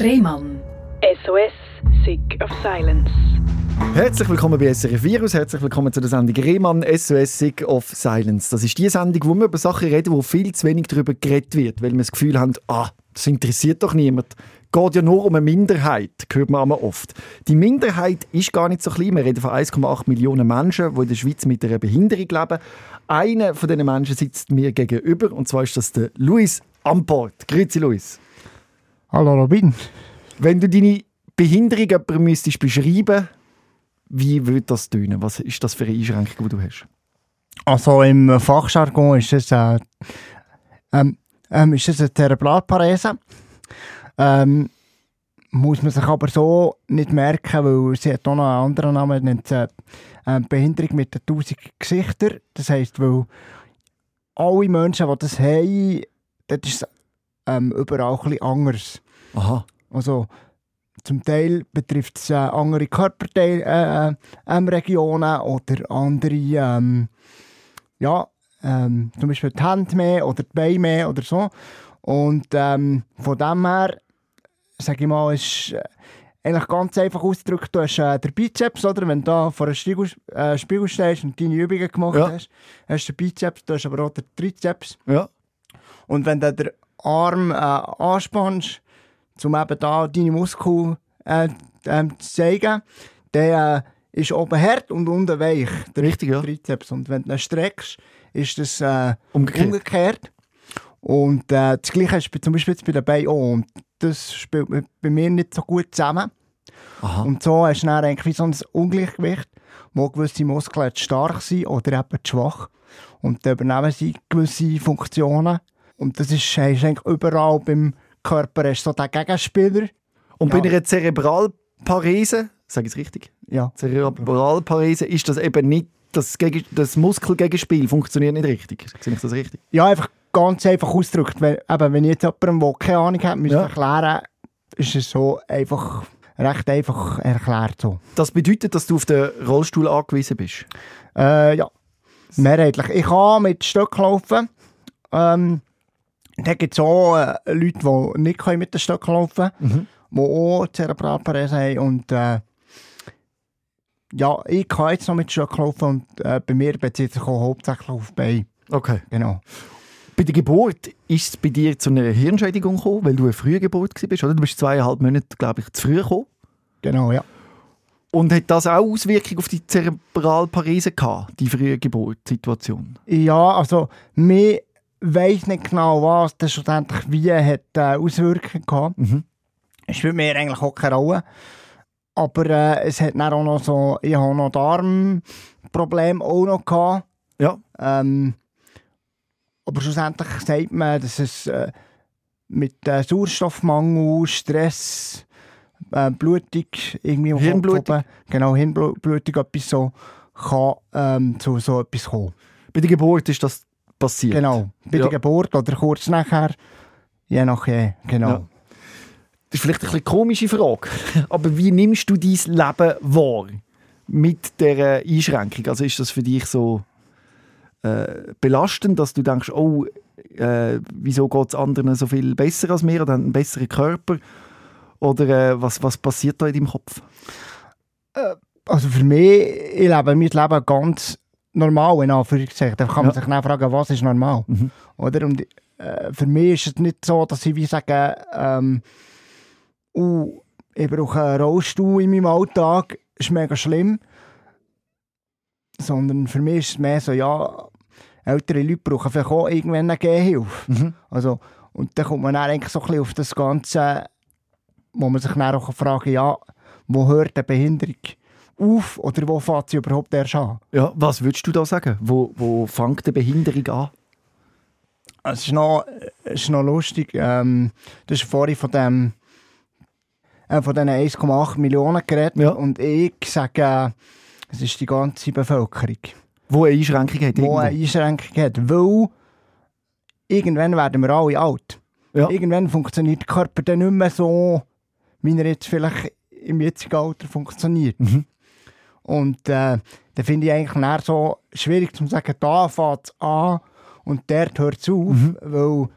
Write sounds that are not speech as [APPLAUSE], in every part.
Rehmann. SOS, Sick of Silence. Herzlich willkommen bei SRF Virus, herzlich willkommen zu der Sendung Rehmann SOS Sick of Silence. Das ist die Sendung, wo wir über Sachen reden, wo viel zu wenig darüber geredet wird, weil wir das Gefühl haben, ah, das interessiert doch niemand. Geht ja nur um eine Minderheit, hört man immer oft. Die Minderheit ist gar nicht so klein. Wir reden von 1,8 Millionen Menschen, die in der Schweiz mit einer Behinderung leben. Einer von diesen Menschen sitzt mir gegenüber, und zwar ist das der Luis Amport. Grüezi, Luis. Hallo Robin. Wenn du deine Behinderung jemandem müsstest beschreiben wie würde das tönen? Was ist das für eine Einschränkung, die du hast? Also im Fachjargon ist es, äh, ähm, ähm, ist es eine Cerebralparese. Ähm, muss man sich aber so nicht merken, weil sie hat auch noch einen anderen Namen, nennt sie äh, Behinderung mit den tausend Gesichtern. Das heisst, weil alle Menschen, die das haben, das ist ähm, überall ein bisschen anders. Aha. Also, zum Teil betrifft es äh, andere Körperregionen äh, äh, oder andere, ähm, ja, ähm, zum Beispiel die Hände mehr oder die Beine mehr oder so. Und ähm, von dem her, sage ich mal, ist äh, eigentlich ganz einfach ausgedrückt, du hast äh, den Bizeps, oder? Wenn du da vor einem Spiegel, äh, Spiegel stehst und deine Übungen gemacht Ja. hast, hast du den Bizeps, du hast aber auch den Trizeps. Ja. Und wenn du den Arm äh, anspannst, um eben da deine Muskeln äh, ähm, zu zeigen, dann äh, ist oben hart und unten weich, der Richtig, ja. Trizeps. Und wenn du ihn streckst, ist das äh, Umgekehrt. umgekehrt. Und äh, das Gleiche ist zum Beispiel jetzt bei den Beinen auch. Und das spielt bei mir nicht so gut zusammen. Aha. Und so hast du dann eigentlich wie so ein Ungleichgewicht, wo gewisse Muskeln zu stark sind oder eben zu schwach. Und dann übernehmen sie gewisse Funktionen. Und das ist, du eigentlich überall beim Körper du so den Gegenspieler. Und bei Ja. einer Zerebralparese, sage ich es richtig? Ja. Zerebralparese ist das eben nicht, das, Gegen das Muskelgegenspiel funktioniert nicht richtig. Sehe ich das richtig? ja, einfach ganz einfach ausgedrückt. Wenn, eben, wenn ich jetzt jemandem, der keine Ahnung hat, müsste Ja. erklären, ist es so einfach, recht einfach erklärt. So. Das bedeutet, dass du auf den Rollstuhl angewiesen bist. Äh, ja, mehrheitlich. Ich kann mit Stöcken laufen. Ähm, da gibt es auch äh, Leute, die nicht können mit den Stöcken laufen können, die auch Zerebralparese haben. Und äh, ja, ich kann jetzt noch mit Stöcken laufen und äh, bei mir bezieht sich auch hauptsächlich auf die Beine. Okay. Genau. Bei der Geburt ist es bei dir zu einer Hirnschädigung gekommen, weil du eine frühe Geburt warst, oder? Du bist zweieinhalb Monate, glaube ich, zu früh gekommen. Genau, ja. Und hat das auch Auswirkungen auf die Zerebralparese gehabt, die frühe Geburtssituation? Ja, also, mir weiss nicht genau, was das schlussendlich wie hat äh, Auswirkungen gehabt. Mhm. Es spielt mir eigentlich auch keine Rolle. Aber äh, es hat dann auch noch so, ich habe noch Darmprobleme auch noch gehabt. Ja. Ähm, aber schlussendlich sagt man, dass es äh, mit äh, Sauerstoffmangel, Stress, äh, Blutung, irgendwie Hirnblutung. Oben, genau, Hirnblutung, etwas so, kann ähm, zu so etwas kommen. Bei der Geburt ist das passiert. Genau, bei Ja. der Geburt oder kurz nachher, je nachdem, genau. Ja. Das ist vielleicht eine bisschen komische Frage, [LAUGHS] aber wie nimmst du dein Leben wahr mit der Einschränkung? Also ist das für dich so äh, belastend, dass du denkst, oh, äh, wieso geht es anderen so viel besser als mir oder haben einen besseren Körper? Oder äh, was, was passiert da in deinem Kopf? Also für mich, ich lebe mein Leben ganz normal, in Anführungszeichen. Da kann man Ja. sich dann fragen, was ist normal? Mhm. Oder? Und äh, für mich ist es nicht so, dass ich wie sage, ähm, uh, ich brauche einen Rollstuhl in meinem Alltag, ist mega schlimm. Sondern für mich ist es mehr so, ja, ältere Leute brauchen vielleicht auch irgendwann eine Gehhilfe. Mhm. Also, und dann kommt man dann eigentlich so ein bisschen auf das Ganze, wo man sich dann auch fragen ja, wo hört eine Behinderung auf oder wo fängt sie überhaupt erst an? Ja, was würdest du da sagen? Wo, wo fängt die Behinderung an? Es ist noch, es ist noch lustig, ähm, du hast vorhin von dem äh, von diesen 1,8 Millionen geredet Ja. und ich sage, äh, es ist die ganze Bevölkerung, Wo eine Einschränkung hat? die irgendwo? eine Einschränkung hat, weil irgendwann werden wir alle alt. Ja. Irgendwann funktioniert der Körper dann nicht mehr so, wie er jetzt vielleicht im jetzigen Alter funktioniert. Mhm. Und äh, da finde ich eigentlich eher so schwierig zu sagen, da fängt es an und dort hört es auf, Mhm. weil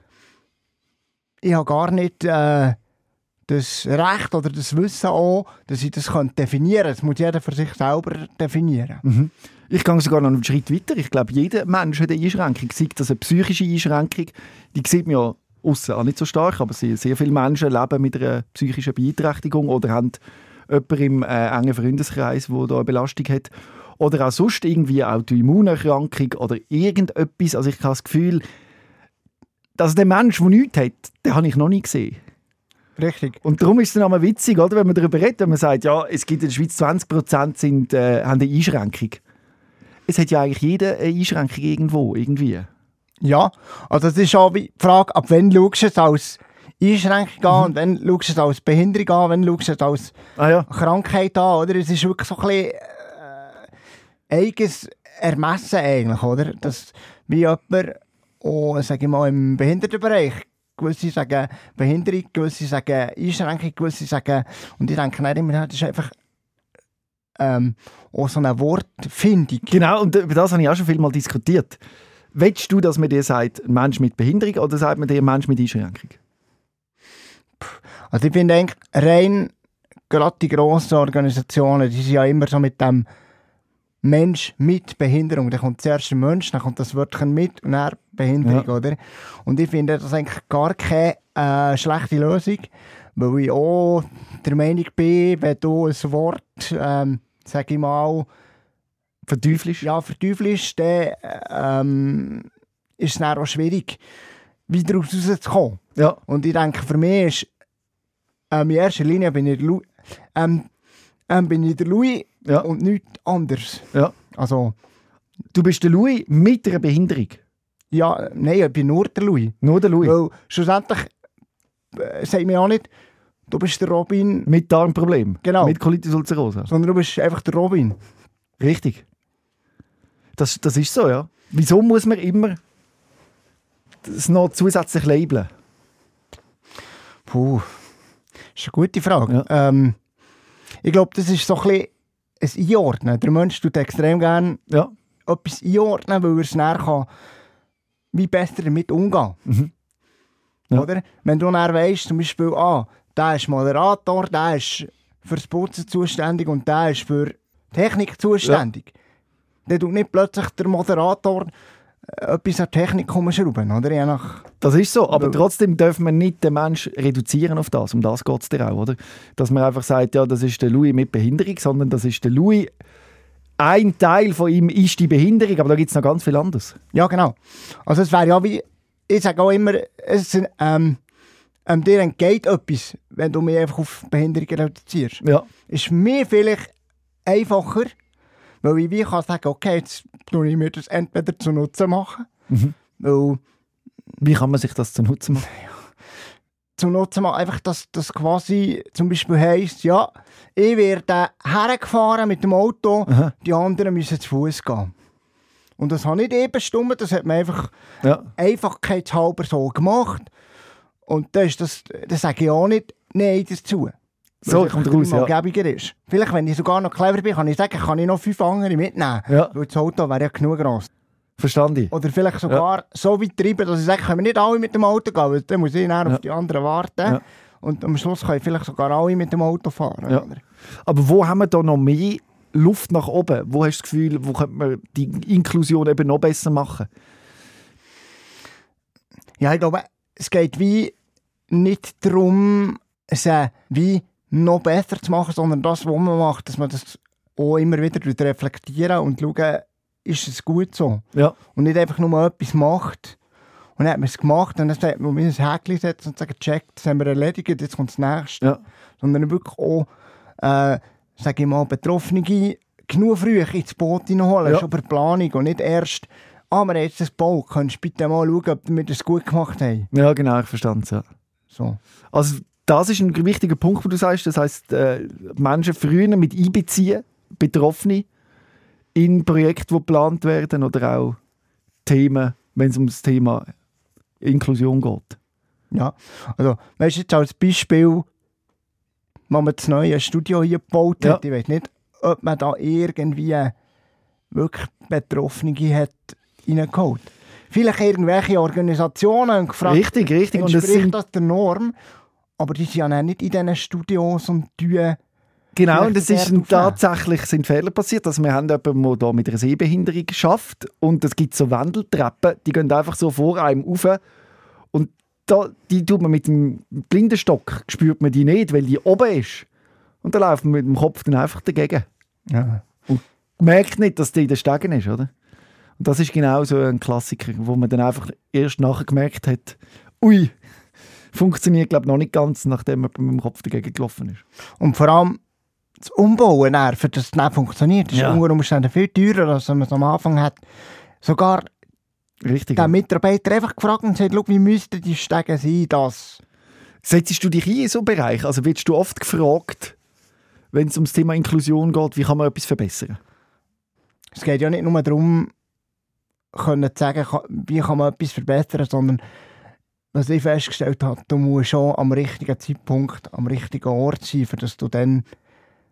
ich habe gar nicht äh, das Recht oder das Wissen auch, dass ich das definieren kann. Das muss jeder für sich selber definieren. Mhm. Ich gehe sogar noch einen Schritt weiter. Ich glaube, jeder Mensch hat eine Einschränkung. Sei das eine psychische Einschränkung, die sieht man ja aussen auch nicht so stark, aber sehr, sehr viele Menschen leben mit einer psychischen Beeinträchtigung oder haben jemanden im äh, engen Freundeskreis, der da eine Belastung hat. Oder auch sonst irgendwie eine Autoimmunerkrankung oder irgendetwas. Also ich habe das Gefühl, dass der Mensch, der nichts hat, den habe ich noch nie gesehen. Richtig. Und darum ist es dann auch mal witzig, oder, wenn man darüber redet, wenn man sagt, ja, es gibt in der Schweiz 20% sind, äh, haben eine Einschränkung. Es hat ja eigentlich jeder eine Einschränkung irgendwo, irgendwie. Ja, also das ist auch die Frage, ab wann schaust du es als Einschränkung an und wann schaust du es als Behinderung an, wann schaust du es als Ah ja. Krankheit an, oder? Es ist wirklich so ein bisschen äh, eigenes Ermessen eigentlich, oder? Dass wie jemand, oh, sag ich mal, im Behindertenbereich gewisse sagen Behinderung, gewisse sagen Einschränkung, gewisse sagen und ich denke nicht immer, das ist einfach ähm, auch so eine Wortfindung. Genau, und über das habe ich auch schon viel mal diskutiert. Willst du, dass man dir sagt, Mensch mit Behinderung oder sagt man dir Mensch mit Einschränkung? Also ich finde eigentlich rein, gerade die grossen Organisationen, die sind ja immer so mit dem Mensch mit Behinderung. Dann kommt zuerst ein Mensch, dann kommt das Wörtchen mit und dann Behinderung, Ja. oder? Und ich finde das eigentlich gar keine äh, schlechte Lösung, weil ich auch der Meinung bin, wenn du ein Wort, ähm, sag ich mal, Verteufelst? ja, verteufelst, dann ähm, ist es dann auch schwierig, wieder rauszukommen. Ja. Und ich denke, für mich ist ähm, in erster Linie bin ich der Louis, ähm, ähm, bin ich der Louis Ja. und nichts anderes. ja. Also, Du bist der Louis mit einer Behinderung. ja, nein, ich bin nur der Louis. Nur der Louis. Weil schlussendlich äh, sagt mir auch nicht, du bist der Robin, Mit Darmproblem. Genau. Mit Colitis ulcerosa. sondern du bist einfach der Robin. Richtig. Das, das ist so, ja. Wieso muss man immer das noch zusätzlich labeln? Puh, ist eine gute Frage. Ja. Ähm, ich glaube, das ist so ein bisschen ein Einordnen. Der Mensch tut extrem gerne Ja. etwas einordnen, weil er es näher kann, wie besser damit umgehen. Mhm. Ja. Oder? Wenn du dann weißt, zum Beispiel, ah, der ist Moderator, der ist fürs Putzen zuständig und der ist für Technik zuständig. Dann tut nicht plötzlich der Moderator etwas an Technik rumschrauben, oder? Je nach... Das ist so, aber trotzdem dürfen wir nicht den Menschen reduzieren auf das. Um das geht es dir auch, oder? Dass man einfach sagt, ja, das ist der Louis mit Behinderung, sondern das ist der Louis. Ein Teil von ihm ist die Behinderung, aber da gibt es noch ganz viel anderes. Ja, genau. Also es wäre ja wie... Ich sage auch immer, es, sind, ähm, ähm, dir entgeht etwas, wenn du mich einfach auf Behinderung reduzierst. Ja, ist mir vielleicht einfacher, weil ich wie kann sagen, okay, jetzt tue ich mir das entweder zu Nutzen machen, Mhm. weil wie kann man sich das zunutze machen? [LAUGHS] zu Nutzen machen, einfach, dass das quasi zum Beispiel heisst, ja, ich werde hergefahren mit dem Auto, Aha. die anderen müssen zu Fuß gehen. Und das habe ich nicht eben bestimmt, das hat man einfach Ja, einfachkeitshalber so gemacht. Und das, ist das, das sage ich auch nicht Nein dazu. So kommt raus, ja. gäbiger ist. Vielleicht, wenn ich sogar noch clever bin, kann ich sagen, kann ich noch fünf andere mitnehmen. Ja. Weil das Auto wäre ja genug gross. verstanden. Oder vielleicht sogar so weit treiben, dass ich sage, können wir nicht alle mit dem Auto gehen, weil dann muss ich dann Ja. auf die anderen warten. Ja. Und am Schluss können vielleicht sogar alle mit dem Auto fahren. Ja. Aber wo haben wir da noch mehr Luft nach oben? Wo hast du das Gefühl, wo könnte man die Inklusion eben noch besser machen? Ja, ich glaube, es geht wie nicht darum, es äh, wie noch besser zu machen, sondern das, was man macht, dass man das auch immer wieder reflektieren und schauen, ist es gut so? Ja, Und nicht einfach nur etwas macht und dann hat man es gemacht und dann sagt man, wir ein Häkchen setzen und sagen, check, das haben wir erledigt, jetzt kommt das nächste. ja, Sondern wirklich auch, äh, sage ich mal, Betroffene genug früh ins Boot hineinholen, Ja. schon bei Planung und nicht erst, ah, wir haben jetzt das gebaut, könntest du bitte mal schauen, ob wir das gut gemacht haben. ja genau, ich verstand es. Ja. So. Also das ist ein wichtiger Punkt, wo du sagst. Das heißt, äh, Menschen früher mit einbeziehen, Betroffene in Projekte, die geplant werden oder auch Themen, wenn es um das Thema Inklusion geht. Ja, also, weißt du, jetzt als Beispiel, wenn man das neue Studio hier gebaut hat, ich weiß nicht, ob man da irgendwie wirklich Betroffene hat reingeholt. Vielleicht irgendwelche Organisationen gefragt, Richtig, richtig. Und entspricht sind, das der Norm? Aber die sind ja dann nicht in diesen Studios und tun Genau, und es ist tatsächlich sind Fehler passiert. Also wir haben jemanden, der da mit einer Sehbehinderung schafft und es gibt so Wendeltreppen, die gehen einfach so vor einem rauf und da, die tut man mit dem Blindenstock, spürt man die nicht, weil die oben ist. Und dann läuft man mit dem Kopf dann einfach dagegen. ja. Merkt nicht, dass die in den Stegen ist, oder? Und das ist genau so ein Klassiker, wo man dann einfach erst nachher gemerkt hat, ui, funktioniert glaube noch nicht ganz, nachdem man mit dem Kopf dagegen gelaufen ist. Und vor allem das Umbauen, für das es nicht funktioniert, ist Ja. unter Umständen viel teurer, als wenn man es am Anfang hat. Sogar Richtig. der Mitarbeiter einfach gefragt und gesagt, «Schau, wie müssten die Stege sein, dass... Setzt du dich ein in so einen Bereich? Also wirst du oft gefragt, wenn es ums Thema Inklusion geht, wie kann man etwas verbessern? Es geht ja nicht nur darum, können zu sagen, wie kann man etwas verbessern, sondern was ich festgestellt habe, du musst schon am richtigen Zeitpunkt, am richtigen Ort sein, für dass du dann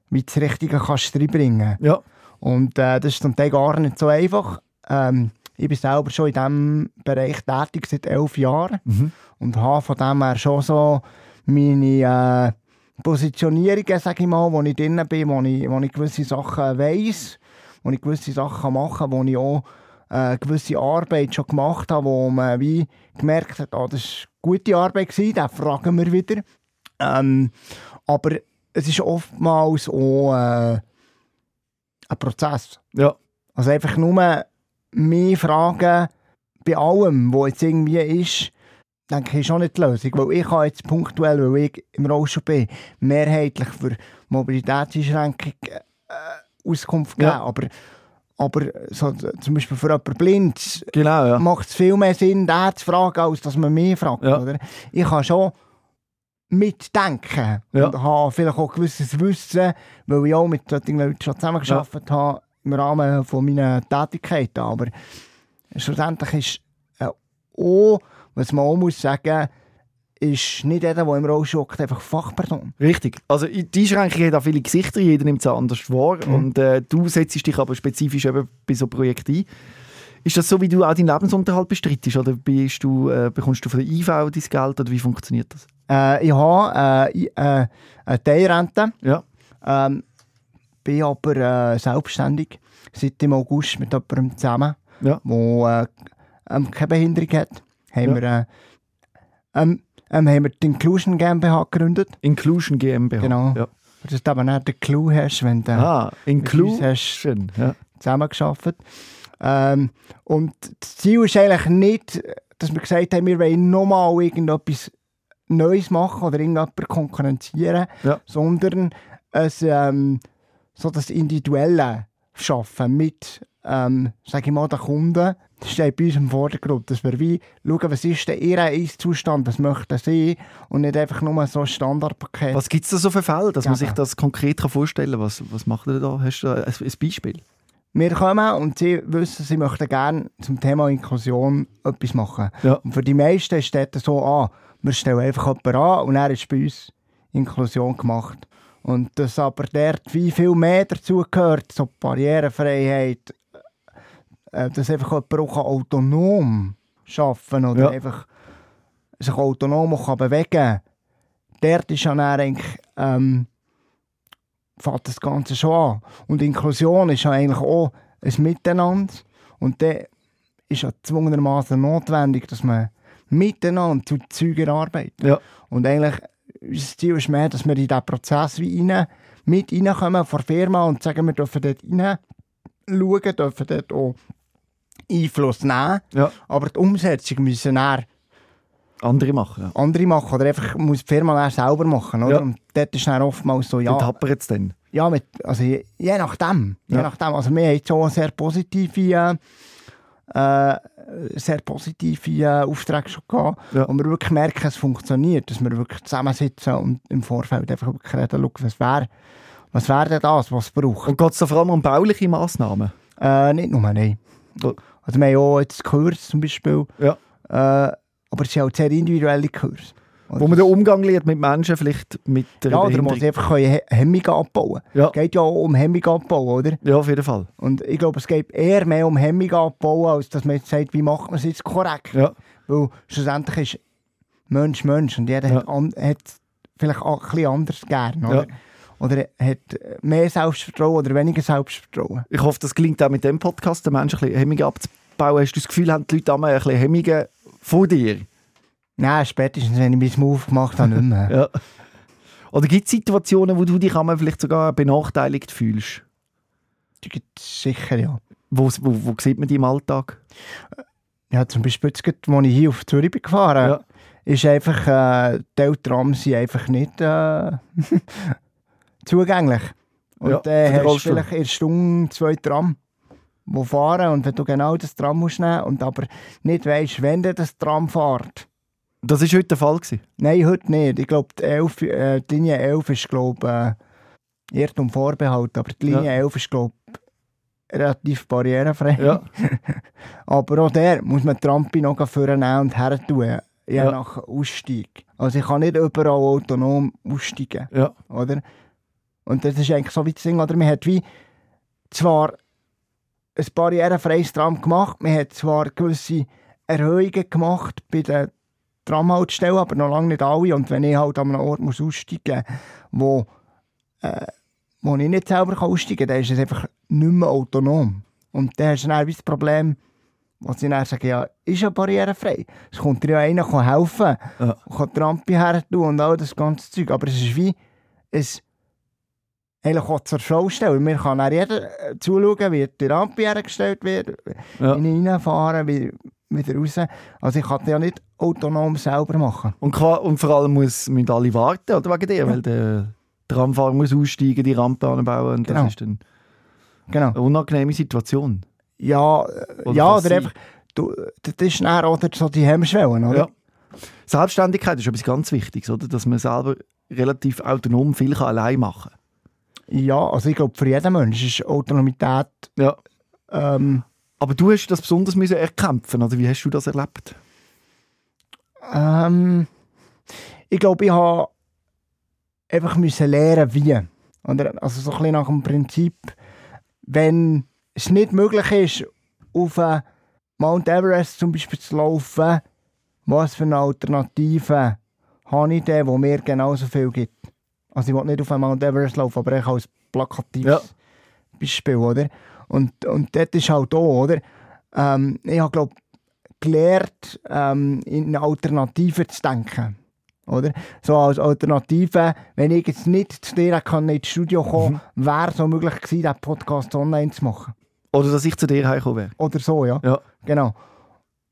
wie das Richtige kannst reinbringen Ja. Und äh, das ist zum Teil gar nicht so einfach. Ähm, ich bin selber schon in diesem Bereich tätig seit elf Jahren Mhm. und habe von dem her schon so meine äh, Positionierungen, sage ich mal, wo ich drin bin, wo ich, wo ich gewisse Sachen weiss, wo ich gewisse Sachen machen kann, wo ich auch äh, gewisse Arbeit schon gemacht habe, wo man wie gemerkt hat, ah, das war gute Arbeit, gewesen, fragen wir wieder. Ähm, aber es ist oftmals auch äh, ein Prozess. Ja. Also einfach nur mehr Fragen bei allem, was jetzt irgendwie ist, denke ich, ist auch nicht die Lösung. Weil ich habe jetzt punktuell, weil ich im Rollstuhl bin, mehrheitlich für Mobilitätseinschränkungen äh, Auskunft geben. Ja. Aber, aber so, zum Beispiel für jemanden blind Genau, ja. macht es viel mehr Sinn, den zu fragen, als dass man mehr fragt. Ja. Oder? Ich kann schon mitdenken Ja. und habe vielleicht auch gewisses Wissen, weil ich auch mit solchen Leuten schon zusammengearbeitet habe im Rahmen von meiner Tätigkeiten. Aber schlussendlich ist äh, auch, was man auch muss sagen, ist nicht jeder, der im Rollstuhl hockt, einfach Fachperson. Richtig. Also die Einschränkung hat auch viele Gesichter, jeder nimmt es anders wahr. Mhm. Und äh, du setzt dich aber spezifisch eben bei so Projekten ein. Ist das so, wie du auch deinen Lebensunterhalt bestrittest? Oder bist du, äh, bekommst du von der IV dein Geld? Oder wie funktioniert das? Äh, ich habe äh, äh, eine Teilrente. Ja. Ähm, bin aber äh, selbstständig seit dem August mit jemandem zusammen, Ja. der äh, ähm, keine Behinderung hat. Haben, Ja. wir, äh, ähm, ähm, haben wir die Inclusion GmbH gegründet. Inclusion GmbH. Genau. Ja. Dass du eben nicht den Clou hast, wenn du Ah, uns hast Inclusion. Ja. zusammengearbeitet ähm, Und das Ziel ist eigentlich nicht, dass wir gesagt haben, wir wollen nochmal irgendetwas Neues machen oder irgendjemanden konkurrenzieren, Ja. sondern es, ähm, so das Individuelle schaffen mit, ähm, sage ich mal, den Kunden. Das steht bei uns im Vordergrund, dass wir wie schauen, was ist der ihr Ist-Zustand, was möchten sie und nicht einfach nur so ein Standardpaket. Was gibt es da so für Fälle, dass man Ja. sich das konkret vorstellen kann? Was, was macht ihr da? Hast du da ein, Beispiel? Wir kommen und sie wissen, sie möchten gerne zum Thema Inklusion etwas machen. Ja. Und für die meisten ist das so, ah, wir stellen einfach jemanden an und er ist bei uns Inklusion gemacht. Und dass aber dort wie viel mehr dazu gehört, so Barrierefreiheit, dass einfach jemand auch kann autonom arbeiten oder Ja. einfach sich autonom kann bewegen kann. Dort ist ja eigentlich, ähm, fängt das Ganze schon an. Und Inklusion ist ja eigentlich auch ein Miteinander. Und dann ist ja zwungenermaßen notwendig, dass man miteinander zu Zeugen arbeitet. Ja. Und eigentlich, unser Ziel ist mehr, dass wir in diesen Prozess wie rein, mit reinkommen von der Firma und sagen, wir dürfen dort rein schauen, dürfen dort auch Einfluss nehmen. Ja. Aber die Umsetzung müssen dann Andere machen. Ja. andere machen oder einfach muss die Firma dann selber machen. Oder? Ja. Und dort ist dann oftmals so, ja, Dort hapert es dann. ja, mit, also je, je nachdem. Je Ja. nachdem. Also wir haben jetzt auch sehr positive, äh, sehr positive äh, Aufträge schon gehabt, Ja. wo wir wirklich merken, es funktioniert, dass wir wirklich zusammensitzen und im Vorfeld einfach wirklich reden, schau, was wäre was wär denn das, was es braucht. Und geht es da vor allem um bauliche Massnahmen? Äh, nicht nur, nein. Also wir haben auch jetzt Kurs zum Beispiel, Ja. äh, aber es sind auch sehr individuelle Kurse. Wo man den Umgang lernt mit Menschen, vielleicht mit der ja, oder man einfach He- Hemmungen abbauen Ja. Es geht ja auch um Hemmungen abbauen, oder? Ja, auf jeden Fall. Und ich glaube, es geht eher mehr um Hemmungen abbauen, als dass man jetzt sagt, wie macht man es jetzt korrekt. Ja. Weil schlussendlich ist Mensch Mensch und jeder Ja. hat, an, hat vielleicht auch ein bisschen anders gern, oder? Oder hat mehr Selbstvertrauen oder weniger Selbstvertrauen. Ich hoffe, das gelingt auch mit dem Podcast, den Menschen ein bisschen Hemmungen abzubauen. Hast du das Gefühl, haben die Leute einmal ein bisschen Hemmungen von dir? Nein, spätestens, wenn ich meinen Move gemacht habe, nicht mehr. [LAUGHS] Ja. Oder gibt es Situationen, wo du dich einmal vielleicht sogar benachteiligt fühlst? Die gibt es sicher, ja. Wo, wo, wo sieht man die im Alltag? Ja, zum Beispiel, jetzt, als ich hier auf Zürich bin gefahren Ja. ist einfach, äh, die Trams sind einfach nicht äh, [LAUGHS] zugänglich. Und Ja, äh, hast du vielleicht der Stunde zwei Tram, die fahren. Und wenn du genau das Tram musst nehmen und aber nicht weißt, wenn dir das Tram fährt. Das war heute der Fall. Gewesen. Nein, heute nicht. Ich glaube, die, 11, äh, die Linie 11 ist, glaube äh, Irrtum Vorbehalt, aber die Linie Ja. 11 ist, glaube relativ barrierefrei. Ja. [LAUGHS] Aber auch der muss man die Rampe noch vornehmen und her tun, je Ja. nach Ausstieg. Also ich kann nicht überall autonom aussteigen, Ja. oder? Und das ist eigentlich so wie das Ding, oder? Man hat wie zwar ein barrierefreies Tram gemacht, man hat zwar gewisse Erhöhungen gemacht bei den Tramhaltestellen, aber noch lange nicht alle. Und wenn ich halt an einem Ort muss aussteigen muss, wo, äh, wo ich nicht selber aussteigen kann, dann ist es einfach nicht mehr autonom. Und dann hast du dann das Problem, wo sie dann sagen, ja, ist ja barrierefrei. Es kommt dir ja einer kann helfen Ja. kann die Rampe her tun und all das ganze Zeug. Aber es ist wie ein eigentlich auch zur Show stellen. Mir kann dann jeder äh, zuschauen, wie die Rampe hergestellt wird, Ja. in reinfahren, wie, wieder raus. Also ich kann das ja nicht autonom selber machen. Und, qua- und vor allem muss, müssen alle warten, oder wegen dir, weil der Tramfahrer muss aussteigen, die Rampe anbauen und Genau. das ist dann Genau. eine unangenehme Situation. Ja, Oder ja kann oder sein. einfach, du, das ist dann oder so die Hemmschwellen, oder? Ja. Selbstständigkeit ist etwas ganz Wichtiges, oder? dass man selber relativ autonom viel kann allein machen Ja, also ich glaube, für jeden Menschen ist Autonomität Ja. ähm, Aber du hast das besonders müssen erkämpfen, oder wie hast du das erlebt? Ähm, ich glaube, ich habe einfach müssen lernen, wie. Oder, also so ein bisschen nach dem Prinzip, wenn es nicht möglich ist, auf äh, Mount Everest zum Beispiel zu laufen, was für eine Alternative habe ich denn, wo mir genauso viel gibt? Also ich will nicht auf einen Mount Everest laufen, aber ich als plakatives Ja. Beispiel, oder? Und, und das ist halt auch, oder? Ähm, ich habe, glaube gelernt, ähm, in Alternativen zu denken. Oder? So als Alternative, wenn ich jetzt nicht zu dir kann ins Studio kommen wäre es auch möglich gewesen, diesen Podcast online zu machen. Oder dass ich zu dir heimgekommen wäre? Oder so, ja. Ja. Genau.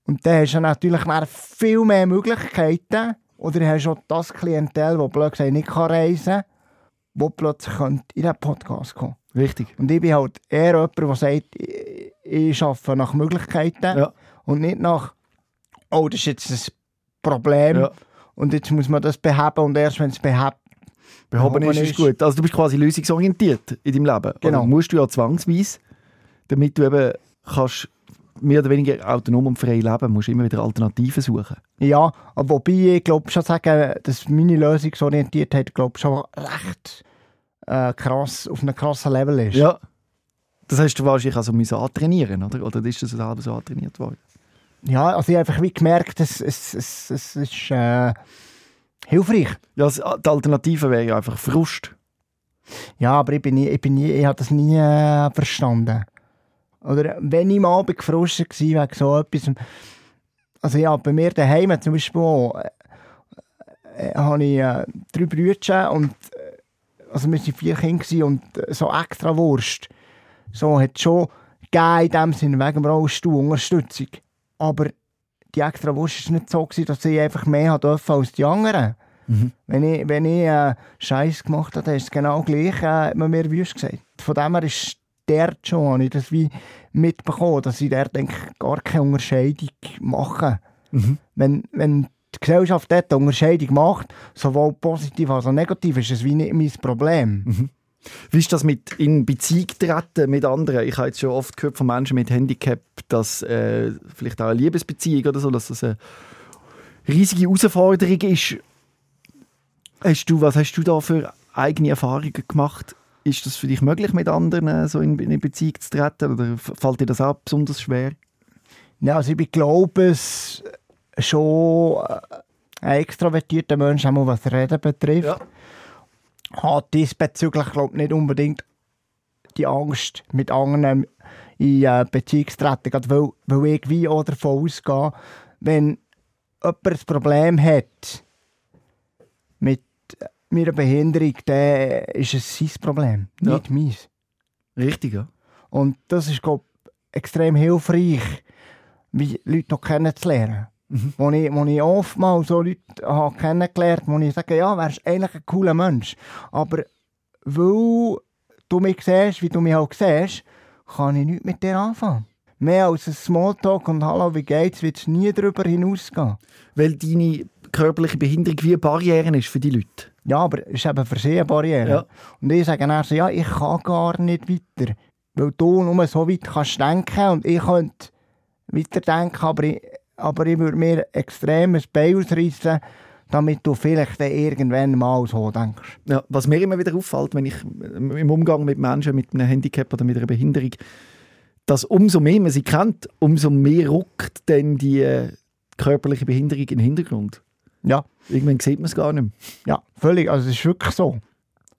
Und dann hast du natürlich dann viel mehr Möglichkeiten. Oder du hast auch das Klientel, das blöd gesagt nicht reisen kann, das plötzlich in diesen Podcast kommen Richtig. Und ich bin halt eher jemand, der sagt, ich, ich arbeite nach Möglichkeiten Ja. und nicht nach, oh, das ist jetzt ein Problem Ja. und jetzt muss man das beheben und erst wenn es behebt, Behoben Behoben ist, ist gut. Also du bist quasi lösungsorientiert in deinem Leben. Genau. Oder musst du ja zwangsweise, damit du eben kannst mehr oder weniger autonom und frei leben, musst du immer wieder Alternativen suchen. ja, wobei ich glaube schon sagen, dass meine Lösungsorientiertheit glaube schon recht äh, krass, auf einem krassen Level ist. Ja. Das hast du wahrscheinlich also müssen antrainieren, oder? Oder ist das selber so antrainiert worden? Ja, also ich habe einfach wie gemerkt, es, es, es, es ist äh, hilfreich. Ja, das- die Alternative wäre ja einfach Frust. Ja, aber ich, bin nie, ich, bin nie, ich habe das nie äh, verstanden. Oder wenn ich mal gefrustet war wegen so etwas. Also ja, bei mir daheim zum Beispiel auch, äh, äh, habe ich äh, drei Brüder und äh, also wir waren vier Kinder und äh, so extra Wurst. So hat es schon gegeben in dem Sinne, wegen dem Rollstuhl Unterstützung. Aber die extra Wurst war nicht so, gewesen, dass ich einfach mehr durfte als die anderen. Wenn ich, wenn ich äh, Scheiß gemacht habe, dann ist es genau gleich, äh, hat man mir wüst gesagt. Von dem her ist dort schon, habe ich das wie mitbekommen, dass ich dort denke, gar keine Unterscheidung mache. Wenn, wenn die Gesellschaft dort eine Unterscheidung macht, sowohl positiv als auch negativ, ist es wie nicht mein Problem. Wie ist das mit in Beziehung treten mit anderen? Ich habe jetzt schon oft gehört von Menschen mit Handicap, dass äh, vielleicht auch eine Liebesbeziehung oder so, dass das eine riesige Herausforderung ist. Hast du, was hast du da für eigene Erfahrungen gemacht? Ist das für dich möglich, mit anderen äh, so in, in eine Beziehung zu treten? Oder fällt dir das auch besonders schwer? Ja, also ich glaube es schon, äh, ein extrovertierter Mensch, auch was Reden betrifft. Ja. Hat diesbezüglich, glaube ich, nicht unbedingt die Angst, mit anderen in äh, Beziehung zu treten, gerade weil, weil ich wie auch davon ausgehe, wenn jemand ein Problem hat meiner Behinderung, dann ist es sein Problem, Ja. nicht meins. Richtig, ja. Und das ist, glaube extrem hilfreich, wie Leute noch kennenzulernen. Mhm. Wo, ich, wo ich oftmals so Leute habe kennengelernt habe, wo ich sage, ja, wärst eigentlich ein cooler Mensch. Aber weil du mich siehst, wie du mich auch siehst, kann ich nichts mit dir anfangen. Mehr als ein Smalltalk und «Hallo, wie geht's?» wird es nie darüber hinausgehen. Weil deine körperliche Behinderung wie eine Barriere ist für die Leute. Ja, aber es ist eben für sie eine Barriere. Ja. Und ich sage dann so, ja, ich kann gar nicht weiter. Weil du nur so weit kannst denken und ich könnte weiterdenken, aber ich, aber ich würde mir extrem ein Bein ausreißen, damit du vielleicht dann irgendwann mal so denkst. Ja, was mir immer wieder auffällt, wenn ich im Umgang mit Menschen mit einem Handicap oder mit einer Behinderung, dass umso mehr man sie kennt, umso mehr rückt dann die äh, körperliche Behinderung in den Hintergrund. Ja, Irgendwann sieht man es gar nicht mehr. ja, völlig. Also es ist wirklich so.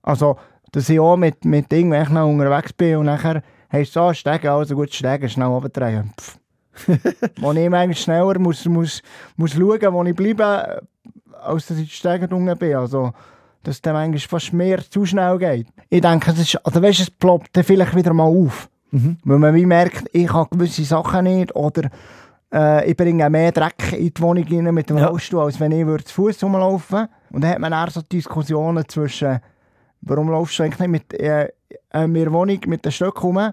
Also, dass ich auch mit, mit irgendwelchen unterwegs bin und nachher heisst es so, steigen, also gut, steigen, schnell runtertragen. [LAUGHS] Wo ich manchmal schneller muss, muss, muss schauen, wo ich bleibe, als dass ich steigen unten bin. Also, dass dann manchmal fast mehr zu schnell geht. Ich denke, es ist, also weißt, es ploppt dann vielleicht wieder mal auf. Mhm. Weil man wie merkt, ich habe gewisse Sachen nicht oder äh, ich bringe mehr Dreck in die Wohnung rein mit dem Ja. Rollstuhl, als wenn ich würde zu Fuß rumlaufen Und dann hat man eher so Diskussionen zwischen, warum laufst du eigentlich nicht mit äh, äh, meiner Wohnung mit den Stöcken rum?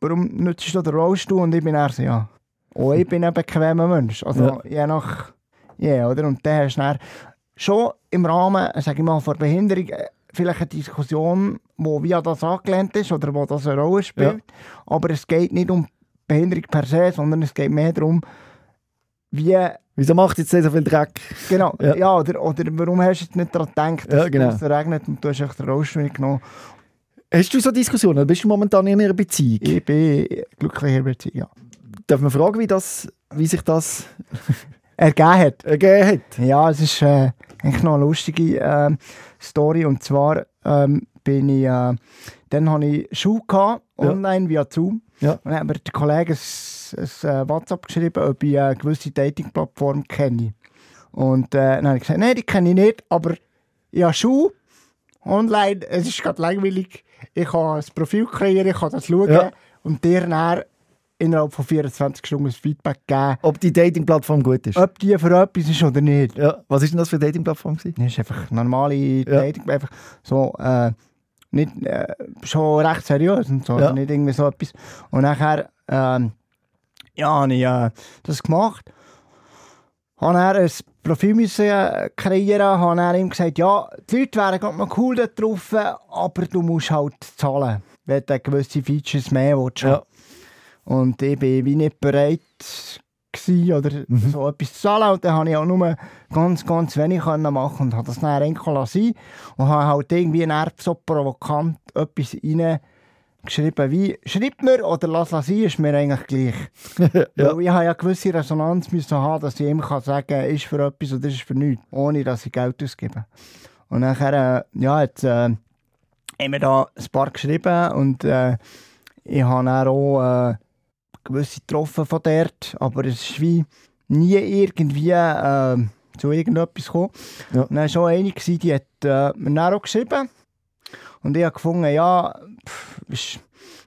Warum nutzt du den Rollstuhl? Und ich bin eher so, ja. Oh, ich bin ein bequemer Mensch. Also Ja. je nach, ja, oder? Und dann hast du dann schon im Rahmen, sage ich mal, von Behinderung äh, vielleicht eine Diskussion, wo via das angelehnt ist oder wo das eine Rolle spielt. Aber es geht nicht um Behinderung per se, sondern es geht mehr darum, wie, Wieso macht jetzt so viel Dreck? genau, Ja. ja, oder, oder warum hast du jetzt nicht daran gedacht, dass Ja, genau. es regnet und du hast echt den Rollstuhl genommen. Hast du so Diskussionen? Bist du momentan in einer Beziehung? Ich bin glücklich in der Beziehung, ja. Darf man fragen, wie, das, wie sich das [LAUGHS] Ergeben hat. ergeben hat? Ja, es ist äh, eigentlich noch eine lustige äh, Story. Und zwar ähm, bin ich, äh, dann hatte ich Schule gehabt, Ja. online via Zoom. Ja. Und dann hat mir der Kollege ein, ein, äh, WhatsApp geschrieben, ob ich eine gewisse Dating-Plattform kenne. Und äh, dann habe ich gesagt, nein, die kenne ich nicht, aber ich habe Schule online. Es ist gerade langweilig. Ich kann ein Profil kreieren, ich kann das schauen Ja. und dir dann innerhalb von 24 Stunden ein Feedback geben, Ob die Dating-Plattform gut ist? ob die für etwas ist oder nicht. Ja. Was ist denn das für eine Dating-Plattform? Das ist einfach normale Dating, einfach so, äh, nicht, äh, schon recht seriös und so, Ja. nicht irgendwie so etwas. Und nachher, ähm, ja, habe ich äh, das gemacht. Habe dann ein Profil müssen äh, kreieren, habe dann ihm gesagt, ja, die Leute wären gerade noch cool da drauf, aber du musst halt zahlen, wenn du gewisse Features mehr willst. Ja. Und ich bin wie nicht bereit gewesen, oder Mhm. so etwas zu zahlen. Und dann habe ich auch nur ganz, ganz wenig können machen und habe das dann eigentlich lassen und habe halt irgendwie dann so provokant etwas reingeschrieben wie «Schreib mir oder lass es sein, ist mir eigentlich gleich». [LAUGHS] Ja. Weil ich habe ja gewisse Resonanz müssen haben, dass ich ihm kann sagen ist für etwas oder ist für nichts, ohne dass ich Geld ausgebe. Und nachher, äh, ja, jetzt äh, haben wir da ein paar geschrieben und äh, ich habe dann auch äh, gewisse getroffen von dort, aber es ist wie nie irgendwie äh, zu irgendetwas gekommen. Ja. Und dann war schon eine, gewesen, die hat äh, mir auch geschrieben und ich habe gefunden, ja, pff, ist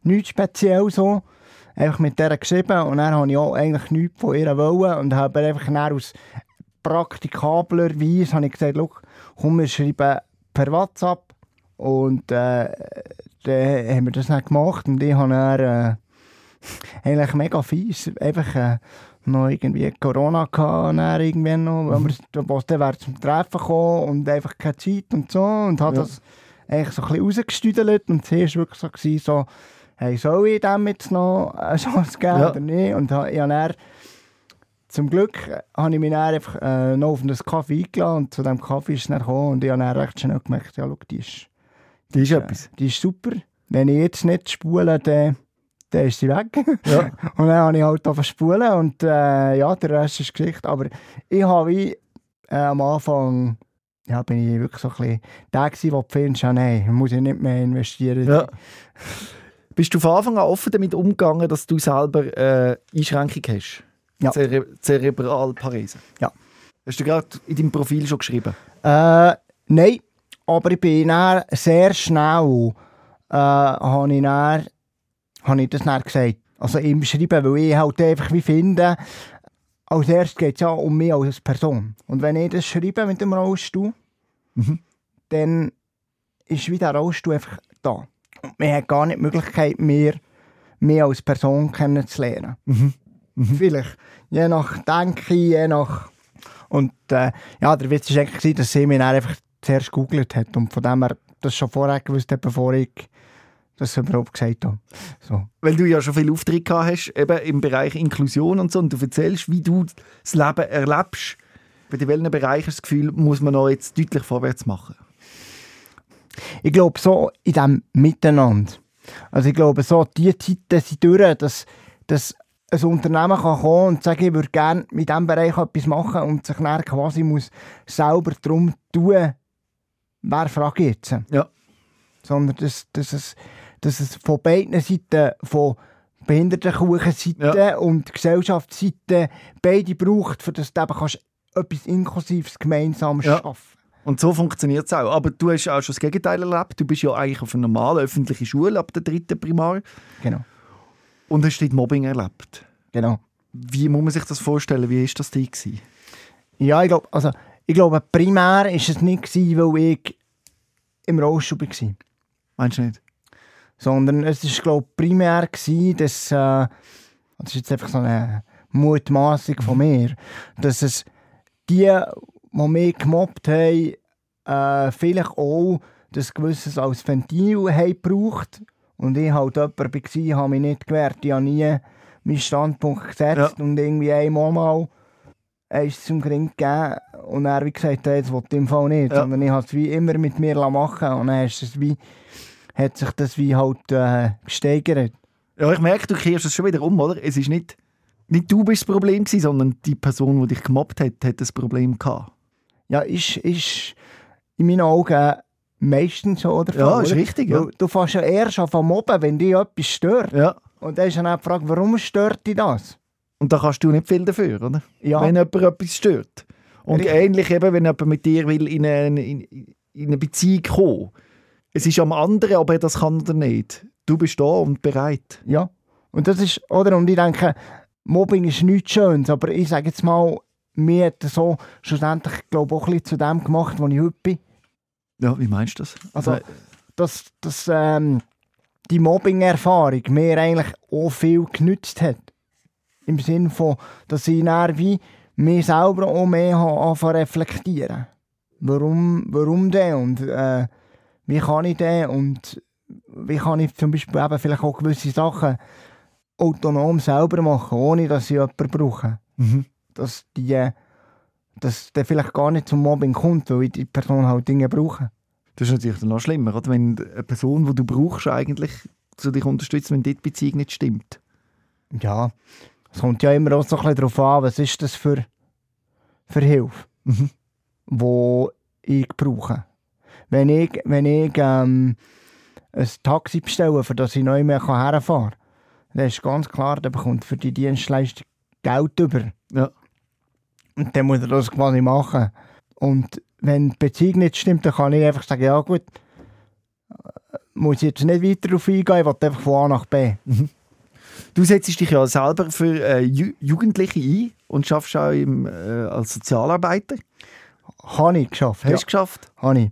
nichts speziell so. Einfach mit der geschrieben und dann habe ich auch eigentlich nichts von ihr wollen und habe einfach dann aus praktikabler Weise habe ich gesagt, «Schau, komm, wir schreiben per WhatsApp und äh, dann haben wir das dann gemacht und ich habe dann, äh, eigentlich mega fies, einfach äh, noch irgendwie Corona gehabt, dann irgendwann noch, mhm. wir, was dann wäre zum Treffen gekommen und einfach keine Zeit und so und habe Ja. das eigentlich so ein bisschen rausgestüdelt und zuerst wirklich so gewesen, so, hey, soll ich dem jetzt noch eine Chance geben Ja. oder nicht? Und ich dann, zum Glück habe ich mich dann einfach äh, noch auf einen Kaffee eingeladen und zu diesem Kaffee ist es dann gekommen und ich habe dann recht schnell gemerkt, ja, schau, die ist, Die ist äh, etwas. die ist super. Wenn ich jetzt nicht spule, dann, dann ist sie weg. Ja. [LAUGHS] Und dann habe ich halt angefangen spulen und äh, ja, der Rest ist Geschichte. Aber ich habe wie äh, am Anfang ja, bin ich wirklich so ein bisschen der gewesen, der findest, ja, nein, muss ich nicht mehr investieren. Ja. Bist du von Anfang an offen damit umgegangen, dass du selber äh, Einschränkung hast? Ja. Zere Zerebralparese? Ja. Hast du gerade in deinem Profil schon geschrieben? Äh, nein, aber ich bin sehr schnell, äh, habe ich, habe ich das dann gesagt. Also im Schreiben, weil ich halt einfach wie finde, als erstes geht es ja um mich als Person. Und wenn ich das schreibe mit dem Rollstuhl, Mhm. dann ist wieder der Rollstuhl einfach da. Und man hat gar nicht die Möglichkeit mehr, mich als Person kennenzulernen. Mhm. Vielleicht. Je nach Denken, je nach... Und äh, ja, der Witz war eigentlich, dass sie mich einfach zuerst gegoogelt hat und von dem her das schon vorher gewusst hat, bevor ich das überhaupt gesagt habe. So. Weil du ja schon viele Aufträge gehabt hast, eben im Bereich Inklusion und so, und du erzählst, wie du das Leben erlebst. Bei welchen Bereichen das Gefühl, muss man noch jetzt deutlich vorwärts machen? Ich glaube, so in diesem Miteinander. Also ich glaube, so die Zeiten sind durch, dass, dass ein Unternehmen kann kommen und sagen, ich würde gerne mit diesem Bereich etwas machen und sich dann quasi muss selber darum tun, wer fragt jetzt. Ja. Sondern dass, dass, es, dass es von beiden Seiten, von Behindertenkuchenseite Ja. und Gesellschaftsseite, beide braucht, für das du eben kannst etwas Inklusives gemeinsam Ja. schaffen Und so funktioniert es auch. Aber du hast auch schon das Gegenteil erlebt. Du bist ja eigentlich auf einer normalen öffentlichen Schule ab der dritten Primar Genau. und hast dort Mobbing erlebt. genau. Wie muss man sich das vorstellen? Wie war das dir? Ja, ich glaube, also, ich glaube, primär war es nicht, gewesen, weil ich im Rollstuhl war. Meinst du nicht? Sondern es war, glaube ich, primär, gewesen, dass, äh, das ist jetzt einfach so eine Mutmaßung von mir, dass es die, die mich gemobbt haben, äh, vielleicht auch das Gewisses als Ventil haben gebraucht. Und ich halt jemand war, habe mich nicht gewehrt. Ich habe nie meinen Standpunkt gesetzt und irgendwie einmal mal eins zum Gring gegeben und er wie gesagt, hey, das wollte ich im Fall nicht. Ja. Sondern ich habe es wie immer mit mir machen und dann ist es wie, hat sich das wie halt äh, gesteigert. Ja, ich merke, du kehrst es schon wieder um, oder? Es ist nicht, nicht du bist das Problem gewesen, sondern die Person, die dich gemobbt hat, hat das Problem gehabt. Ja, ist, ist in meinen Augen meistens so der Fall. Ja, ist oder? richtig, ja. Du fängst ja erst an zu mobben, wenn dich etwas stört. Ja. Und dann ist dann auch die Frage, warum stört dich das? Und da kannst du nicht viel dafür, oder? Ja, Wenn jemand etwas stört. Und Richtig. ähnlich eben, wenn jemand mit dir will in eine, in, in eine Beziehung kommen. Es ist am anderen, aber das kann er nicht. Du bist da und bereit. ja. Und das ist, oder? Und ich denke, Mobbing ist nichts Schönes, aber ich sage jetzt mal, mir hat das so schlussendlich, glaube ich, auch ein bisschen zu dem gemacht, wo ich heute bin. Ja, wie meinst du das? Also, dass, dass ähm, die Mobbing-Erfahrung mir eigentlich auch viel genützt hat. Im Sinne von, dass ich dann wie mich selber auch mehr zu reflektieren. Warum, warum denn und äh, wie kann ich denn und wie kann ich zum Beispiel eben vielleicht auch gewisse Sachen autonom selber machen, ohne dass ich jemanden brauche. Mhm. Dass die dass der vielleicht gar nicht zum Mobbing kommt, weil ich die Person halt Dinge brauche. Das ist natürlich dann noch schlimmer, oder? wenn eine Person, die du brauchst, eigentlich zu dich unterstützt, wenn dort die Beziehung nicht stimmt. Ja, es kommt ja immer auch so ein bisschen darauf an, was ist das für, für Hilfe, Mhm. wo ich brauche. Wenn ich, wenn ich ähm, ein Taxi bestelle, für das ich neu mehr herfahren kann, dann ist ganz klar, der bekommt für die Dienstleistung Geld über. Ja. Und dann muss er das quasi machen. Und wenn die Beziehung nicht stimmt, dann kann ich einfach sagen, ja gut, äh, muss ich jetzt nicht weiter darauf eingehen, ich will einfach von A nach B. Du setzt dich ja selber für äh, Ju Jugendliche ein und schaffst auch im, äh, als Sozialarbeiter. Habe ich geschafft. Hast ja. du geschafft? Habe ich.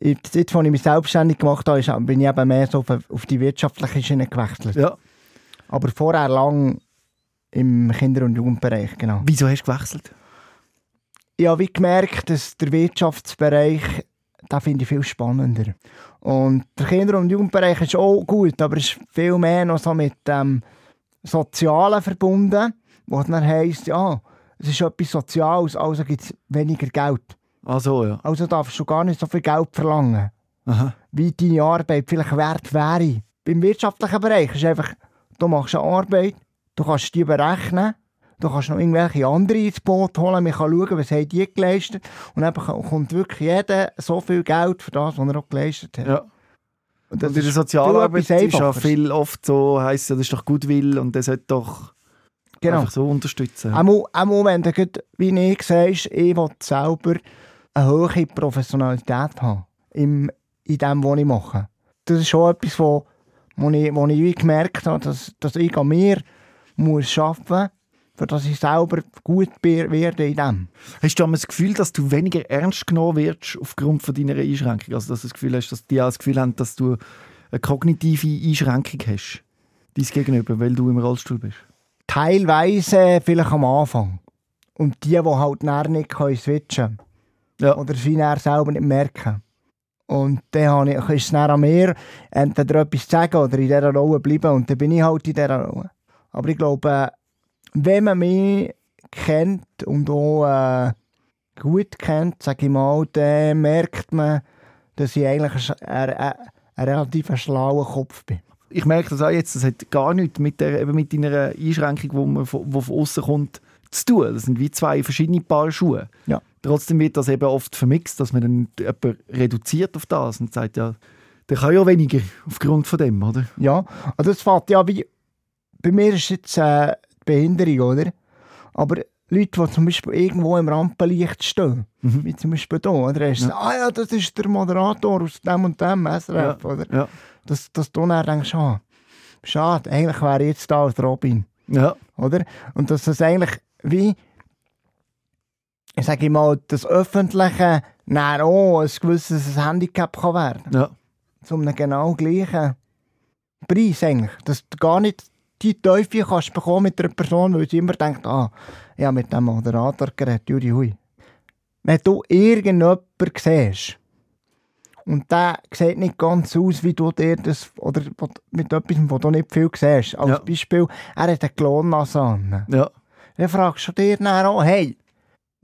Jetzt, jetzt, als ich mich selbstständig gemacht habe, bin ich eben mehr so auf, auf die wirtschaftliche Schiene gewechselt. Ja. Aber vorher lang im Kinder- und Jugendbereich, genau. Wieso hast du gewechselt? Ich habe wie gemerkt, dass der Wirtschaftsbereich, den finde ich viel spannender. Und der Kinder- und Jugendbereich ist auch gut, aber ist viel mehr noch so mit dem Sozialen verbunden, wo es dann heisst, ja, es ist etwas Soziales, also gibt es weniger Geld. Ah so, ja. Also darfst du gar nicht so viel Geld verlangen. Aha. wie deine Arbeit vielleicht wert wäre. Beim wirtschaftlichen Bereich ist einfach, du machst eine Arbeit, du kannst die berechnen, Du kannst noch irgendwelche andere ins Boot holen, man kann schauen, was haben die geleistet und dann kommt wirklich jeder so viel Geld für das, was er auch geleistet hat. Ja. Und Und in der Sozialarbeit ist ja Einfacheres. viel oft so, heisst ja, das ist doch Goodwill und der sollte doch genau. einfach so unterstützen. Einmal, einmal wenn du, wie ich sagst, ich will selber eine hohe Professionalität haben im, in dem, was ich mache. Das ist schon etwas, wo, wo, ich, wo ich gemerkt habe, dass, dass ich an mir muss arbeiten muss, für dass ich selber gut werde in dem. Hast du einmal das Gefühl, dass du weniger ernst genommen wirst aufgrund von deiner Einschränkung? Also dass du das Gefühl hast, dass die auch das Gefühl haben, dass du eine kognitive Einschränkung hast, dein Gegenüber, weil du im Rollstuhl bist? Teilweise vielleicht am Anfang. Und die, die halt nachher nicht können switchen Ja. Oder sie nachher selber nicht merken. Und dann ich, ist es dann an mir, entweder etwas zu sagen oder in dieser Rolle bleiben. Und dann bin ich halt in dieser Rolle. Aber ich glaube, wenn man mich kennt und auch äh, gut kennt, sage ich mal, dann merkt man, dass ich eigentlich ein, ein, ein, relativ schlauer Kopf bin. Ich merke das auch jetzt, das hat gar nichts mit, der, eben mit deiner Einschränkung, die man von, wo von außen kommt, zu tun. Das sind wie zwei verschiedene Paar Schuhe. Ja. Trotzdem wird das eben oft vermixt, dass man dann jemanden reduziert auf das und sagt, ja, der kann ja weniger aufgrund von dem, oder? Ja, also das fängt ja wie... Bei mir ist jetzt äh, die Behinderung, oder? Aber Leute, die zum Beispiel irgendwo im Rampenlicht stehen, Mhm. wie zum Beispiel hier, oder? Hast du, ah ja, das ist der Moderator aus dem und dem SRF, oder? Ja. Dass, dass du dann denkst, ah, schade, eigentlich wäre ich jetzt da als Robin, Ja. oder? Und dass das eigentlich wie... Ich sage mal, das Öffentliche dann auch ein gewisses Handicap kann werden ja. zu einem genau gleichen Preis eigentlich. Dass du gar nicht die Teufel kannst bekommen mit einer Person, weil sie immer denkt, ah, ja, mit dem Moderator geredet, Juri, hui. Wenn du irgendjemanden siehst und der sieht nicht ganz aus, wie du dir das, oder mit etwas, wo du nicht viel siehst. Als Ja. Beispiel, er hat eine Klonnase an. ja. Dann fragst du dir dann auch, hey,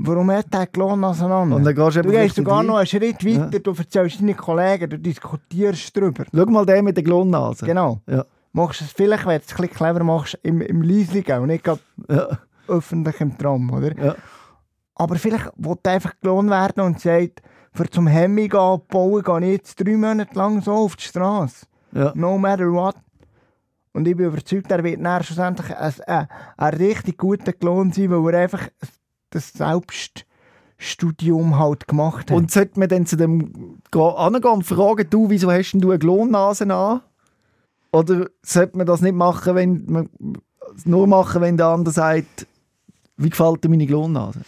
warum hat der Klonnase an? Und dann gehst du du gehst sogar die- noch einen Schritt weiter, Ja. du erzählst deinen Kollegen, du diskutierst darüber. Schau mal den mit der Glonnase. Genau. Ja. Machst es vielleicht, wenn du es ein bisschen clever machst, im, im Leislichen und nicht Ja. öffentlich im Tram, oder? Ja. Aber vielleicht will er einfach gelohnt werden und sagt, für zum Hemming abbauen gehe ich jetzt drei Monate lang so auf die Straße. Ja. No matter what. Und ich bin überzeugt, er wird dann schlussendlich ein, ein, ein richtig guter Klon sein, weil er einfach das Selbststudium halt gemacht hat. Und sollte man dann zu dem angehen und fragen, du, wieso hast denn du eine Glonnase an? Oder sollte man das nicht machen, wenn man nur machen, wenn der andere sagt, wie gefällt dir meine Glonnase?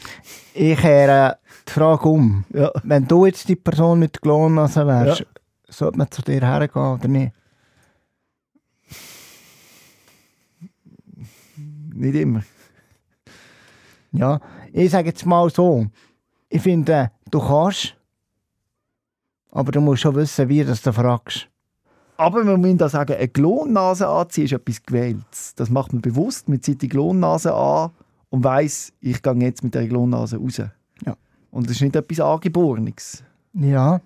ich kehre die Frage um. Ja. Wenn du jetzt die Person mit Klonnase wärst, Ja. sollte man zu dir hergehen oder nicht? Nicht immer. Ja, ich sage jetzt mal so. Ich finde, du kannst, aber du musst schon wissen, wie das du fragst. Aber man muss da sagen, eine Glonnase anziehen ist etwas Gewähltes. Das macht man bewusst. Man zieht die Glonnase an und weiss, ich gehe jetzt mit der Glonnase raus. Ja. Und das ist nicht etwas Angeborenes. Ja,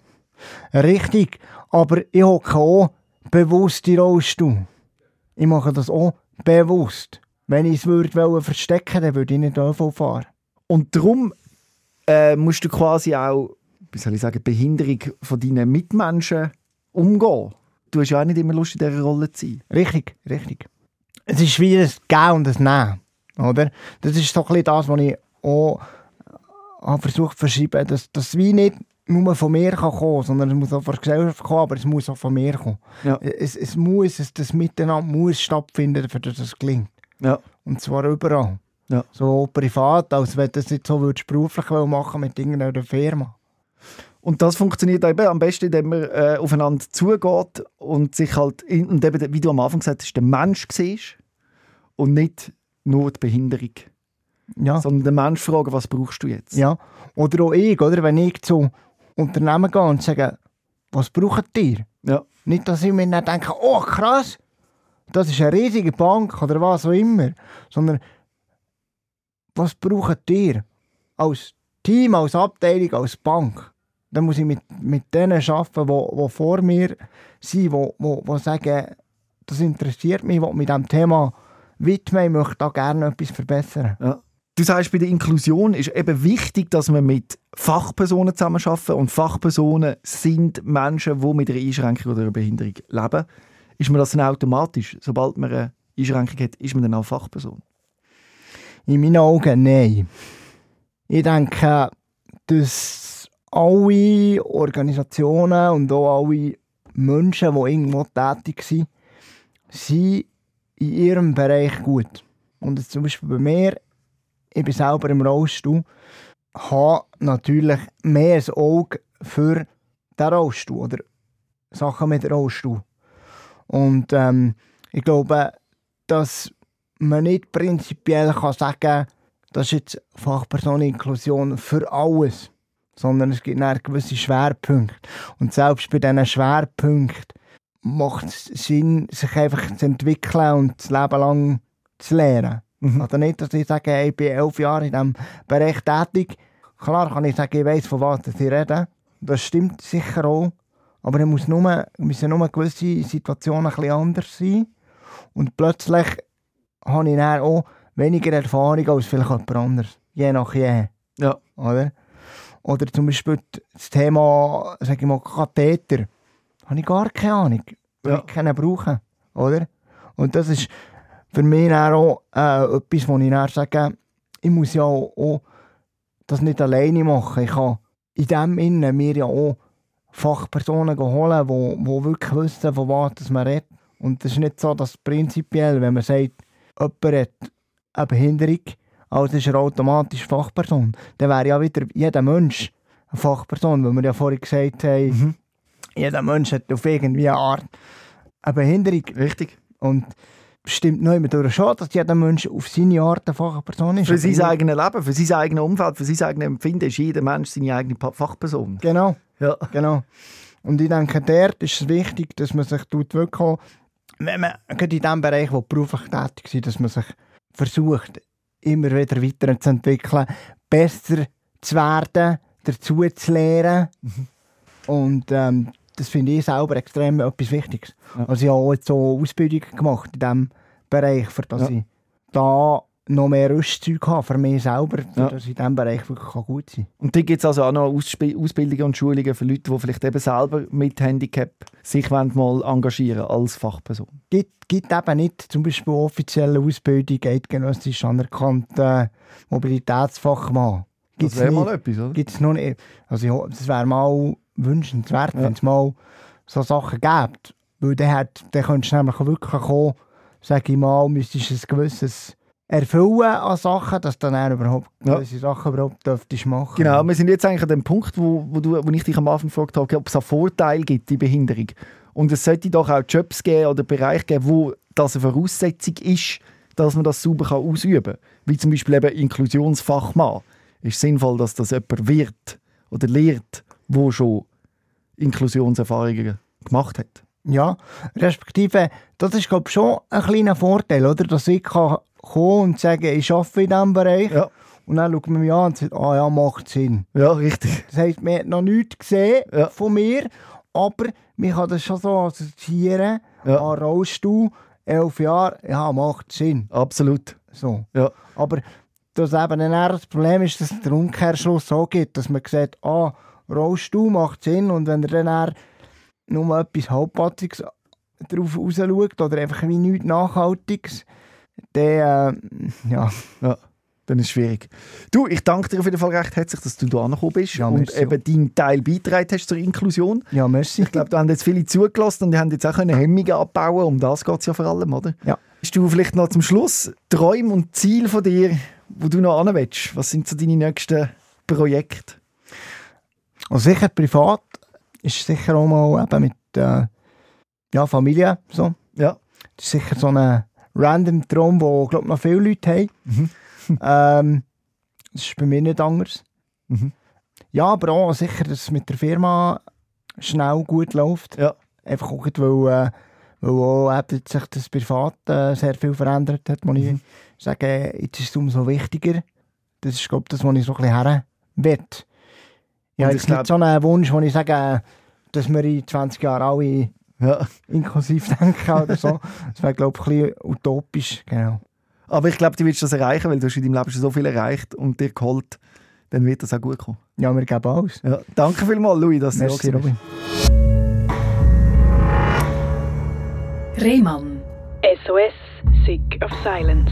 richtig. Aber ich hocke auch bewusst in Rollstuhl. Ich mache das auch bewusst. Wenn ich es würde verstecken, dann würde ich nicht ÖV fahren. Und darum äh, musst du quasi auch, wie soll ich sagen, Behinderung von deinen Mitmenschen umgehen. Du hast ja auch nicht immer Lust, in dieser Rolle zu sein. Richtig, richtig. Es ist wie ein Gehen und ein Nehmen, oder? Das ist so ein bisschen das, was ich auch habe versucht zu verschieben, dass das wie nicht nur von mir kann kommen, sondern es muss auch von der Gesellschaft kommen, aber es muss auch von mir kommen. Ja. Es, es muss, es, das Miteinander muss stattfinden, für das es gelingt. Ja. Und zwar überall. Ja. So privat, als wenn du das jetzt so würdest, beruflich machen mit irgendeiner Firma. Und das funktioniert eben am besten, indem man äh, aufeinander zugeht und sich halt, in, und eben, wie du am Anfang gesagt hast, den Mensch siehst und nicht nur die Behinderung. Ja. Sondern den Mensch fragen, was brauchst du jetzt? Ja. Oder auch ich, oder? Wenn ich zu Unternehmen gehe und sage, was braucht ihr? Ja. Nicht, dass ich mir dann denke, oh krass, das ist eine riesige Bank oder was auch immer. Sondern, was braucht ihr? Als Team, als Abteilung, als Bank. Dann muss ich mit, mit denen arbeiten, die, die vor mir sind, die, die, die sagen, das interessiert mich, ich mit diesem Thema widmen. Ich möchte da gerne etwas verbessern. Ja. Du sagst, bei der Inklusion ist eben wichtig, dass wir mit Fachpersonen zusammenarbeiten und Fachpersonen sind Menschen, die mit einer Einschränkung oder einer Behinderung leben. Ist man das dann automatisch, sobald man eine Einschränkung hat, ist man dann auch Fachperson? In meinen Augen nein. Ich denke, dass alle Organisationen und auch alle Menschen, die irgendwo tätig sind, sind in ihrem Bereich gut. Und zum Beispiel bei mir, ich bin selber im Rollstuhl, habe natürlich mehr ein Auge für den Rollstuhl oder Sachen mit Rollstuhl. Und ähm, ich glaube, dass man nicht prinzipiell kann sagen das ist jetzt Fachpersonen-Inklusion für alles, sondern es gibt einen gewisse Schwerpunkte. Und selbst bei diesen Schwerpunkten macht es Sinn, sich einfach zu entwickeln und das Leben lang zu lernen. Mhm. Also nicht, dass ich sage, hey, ich bin elf Jahre in diesem Bereich tätig. Klar kann ich sagen, ich weiss, von was ich rede. Das stimmt sicher auch. Aber es muss nur, müssen nur gewisse Situationen ein bisschen anders sein. Und plötzlich habe ich dann auch weniger Erfahrung als vielleicht jemand anderes. Je nach je. Ja. Oder? Oder zum Beispiel das Thema, sag ich mal, Katheter. Habe ich gar keine Ahnung. Ja. Ich kann brauchen. Oder? Und das ist für mich auch äh, etwas, wo ich dann sage, ich muss ja auch, auch das nicht alleine machen. Ich kann in dem Innen mir ja auch Fachpersonen holen, die wirklich wissen, von was man redet. Und es ist nicht so, dass prinzipiell, wenn man sagt, jemand hat eine Behinderung, also ist er automatisch Fachperson. Dann wäre ja wieder jeder Mensch eine Fachperson, weil wir ja vorhin gesagt haben, Mhm. jeder Mensch hat auf irgendwie eine Art eine Behinderung. Richtig. Und stimmt noch immer durch schon, dass jeder Mensch auf seine Art eine Fachperson ist. Für sein nicht- eigenes Leben, für sein eigenes Umfeld, für sein eigenes Empfinden ist jeder Mensch seine eigene Fachperson. Genau, Ja. genau. Und ich denke, dort ist es wichtig, dass man sich tut wirklich wenn man gerade in dem Bereich, wo beruflich tätig ist, dass man sich versucht, immer wieder weiterzuentwickeln, besser zu werden, dazu zu lernen. Und ähm, das finde ich selber extrem etwas Wichtiges. Ja. Also ich habe auch jetzt so Ausbildung gemacht in diesem Bereich, für dass Ja. ich da noch mehr Rüstzeug habe für mich selber, Ja. dass ich in diesem Bereich wirklich kann gut sein Und da gibt es also auch noch Aussp Ausbildungen und Schulungen für Leute, die vielleicht eben selber mit Handicap sich mal engagieren als Fachperson. gibt, gibt eben nicht zum Beispiel offizielle Ausbildung, eidgenössisch anerkannte Mobilitätsfachmann. Das Gibt's wäre nicht. mal etwas, oder? Gibt's noch nicht. Also das wäre mal wünschenswert, Ja. wenn es mal so Sachen gibt. Weil dann, hat, dann könntest du nämlich wirklich kommen, sage ich mal, müsstest du ein gewisses erfüllen an Sachen, dass du dann überhaupt Ja. gewisse Sachen überhaupt dürftest machen. Genau, wir sind jetzt eigentlich an dem Punkt, wo, wo, du, wo ich dich am Anfang gefragt habe, ob es einen Vorteil gibt, die Behinderung. Und es sollte doch auch Jobs geben oder Bereiche geben, wo das eine Voraussetzung ist, dass man das sauber kann ausüben kann. Wie zum Beispiel eben Inklusionsfachmann. Ist sinnvoll, dass das jemand wird oder lehrt, wo schon Inklusionserfahrungen gemacht hat. Ja, respektive, das ist glaube ich schon ein kleiner Vorteil, oder? dass ich kann kommen und sagen, ich arbeite in diesem Bereich Ja, und dann schaut man mich an und sagt, ah ja, macht Sinn. ja richtig. Das heisst, man hat noch nichts gesehen Ja. von mir, aber man kann das schon so assoziieren, Ja. an Rollstuhl, elf Jahre, ja, macht Sinn. Absolut. So. Ja. Aber das eben dann das Problem ist, dass es den Umkehrschluss so gibt, dass man sagt, ah, Rollstuhl macht Sinn und wenn er dann eher nur etwas Halbpatziges drauf raus schaut oder einfach wie nichts Nachhaltiges, dann, äh, ja, Dann ist es schwierig. Du, ich danke dir auf jeden Fall recht herzlich, dass du da angekommen bist Ja, und merci. eben deinen Teil beitragen hast zur Inklusion. ja, merci. Ich glaube, da haben jetzt viele zugelassen und die haben jetzt auch Hemmungen abbauen Um das geht es ja vor allem, oder? Ja. Hast du vielleicht noch zum Schluss Träume und Ziele von dir, wo du noch hin willst? Was sind so deine nächsten Projekte? Und sicher privat ist sicher auch mal eben mit äh, ja, Familie so. Ja. Das ist sicher so ein random Traum, wo glaube noch viele Leute haben. Mhm. [LAUGHS] ähm, das ist bei mir nicht anders. Mhm. Ja, aber auch sicher, dass es mit der Firma schnell gut läuft. Ja. Einfach auch, weil, äh, weil auch sich das privat äh, sehr viel verändert hat, muss ich Mhm. sagen, jetzt ist es umso wichtiger. Das ist, glaube ich, das, was ich so ein bisschen her will. Ja, Und ich jetzt nicht so einen Wunsch, wo ich sage, dass wir in 20 Jahren alle Ja. inklusiv denken oder so. Das wäre, glaube ich, ein bisschen utopisch. Genau. Aber ich glaube, du willst das erreichen, weil du hast in deinem Leben schon so viel erreicht und dir geholt. Dann wird das auch gut kommen. Ja, wir geben alles. Ja, danke vielmals, Louis, dass du Merci, da warst. Robin. Rehmann. SOS, Sick of Silence.